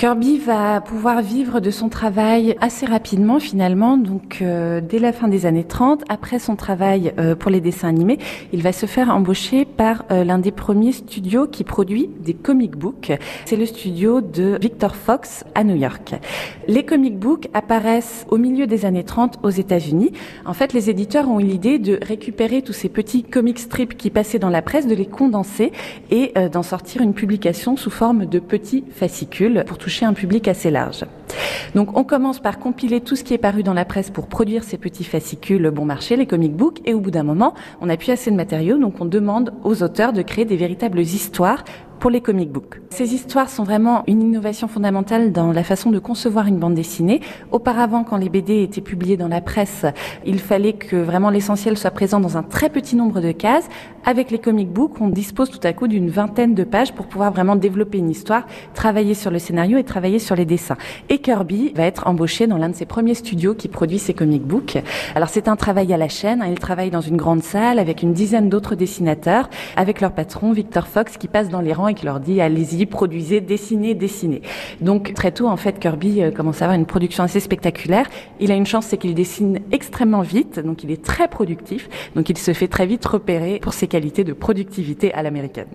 Kirby va pouvoir vivre de son travail assez rapidement finalement, donc euh, dès la fin des années 30, après son travail euh, pour les dessins animés, il va se faire embaucher par euh, l'un des premiers studios qui produit des comic books. C'est le studio de Victor Fox à New York. Les comic books apparaissent au milieu des années 30 aux États-Unis. En fait, les éditeurs ont eu l'idée de récupérer tous ces petits comic strips qui passaient dans la presse, de les condenser et d'en sortir une publication sous forme de petits fascicules pour un public assez large. Donc on commence par compiler tout ce qui est paru dans la presse pour produire ces petits fascicules bon marché, les comic books, et au bout d'un moment, on n'a plus assez de matériaux, donc on demande aux auteurs de créer des véritables histoires pour les comic books. Ces histoires sont vraiment une innovation fondamentale dans la façon de concevoir une bande dessinée. Auparavant, quand les BD étaient publiés dans la presse, il fallait que vraiment l'essentiel soit présent dans un très petit nombre de cases. Avec les comic books, on dispose tout à coup d'une vingtaine de pages pour pouvoir vraiment développer une histoire, travailler sur le scénario et travailler sur les dessins. Et Kirby va être embauché dans l'un de ses premiers studios qui produit ces comic books. Alors c'est un travail à la chaîne. Hein. Il travaille dans une grande salle avec une dizaine d'autres dessinateurs, avec leur patron Victor Fox qui passe dans les rangs et qui leur dit allez-y, produisez, dessinez, dessinez. Donc très tôt en fait Kirby euh, commence à avoir une production assez spectaculaire. Il a une chance c'est qu'il dessine extrêmement vite, donc il est très productif, donc il se fait très vite repérer pour ses qualités de productivité à l'américaine.